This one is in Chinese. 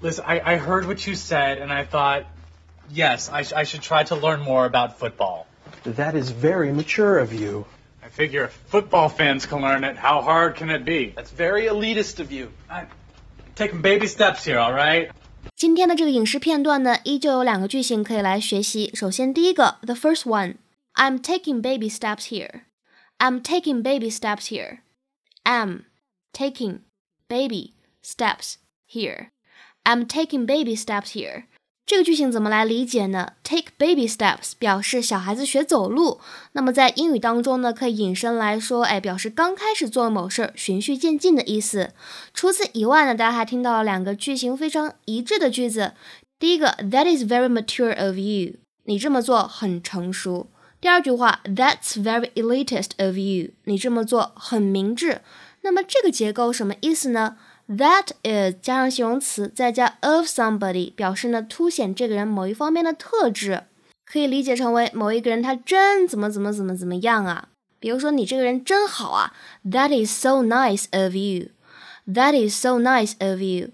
Listen, I, I heard what you said, and I thought, yes, I, I should try to learn more about football. That is very mature of you. I figure if football fans can learn it, how hard can it be? That's very elitist of you. I'm taking baby steps here, all right? 今天的这个影视片段呢，依旧有两个句型可以来学习。首先，第一个，the first one，I'm taking baby steps here。I'm taking baby steps here. I'm taking baby steps here. I'm taking baby steps here. 这个句型怎么来理解呢？Take baby steps 表示小孩子学走路，那么在英语当中呢，可以引申来说，哎，表示刚开始做某事儿，循序渐进的意思。除此以外呢，大家还听到了两个句型非常一致的句子。第一个，That is very mature of you，你这么做很成熟。第二句话，That's very elitist of you，你这么做很明智。那么这个结构什么意思呢？That is 加上形容词，再加 of somebody，表示呢凸显这个人某一方面的特质，可以理解成为某一个人他真怎么怎么怎么怎么样啊。比如说你这个人真好啊，That is so nice of you. That is so nice of you.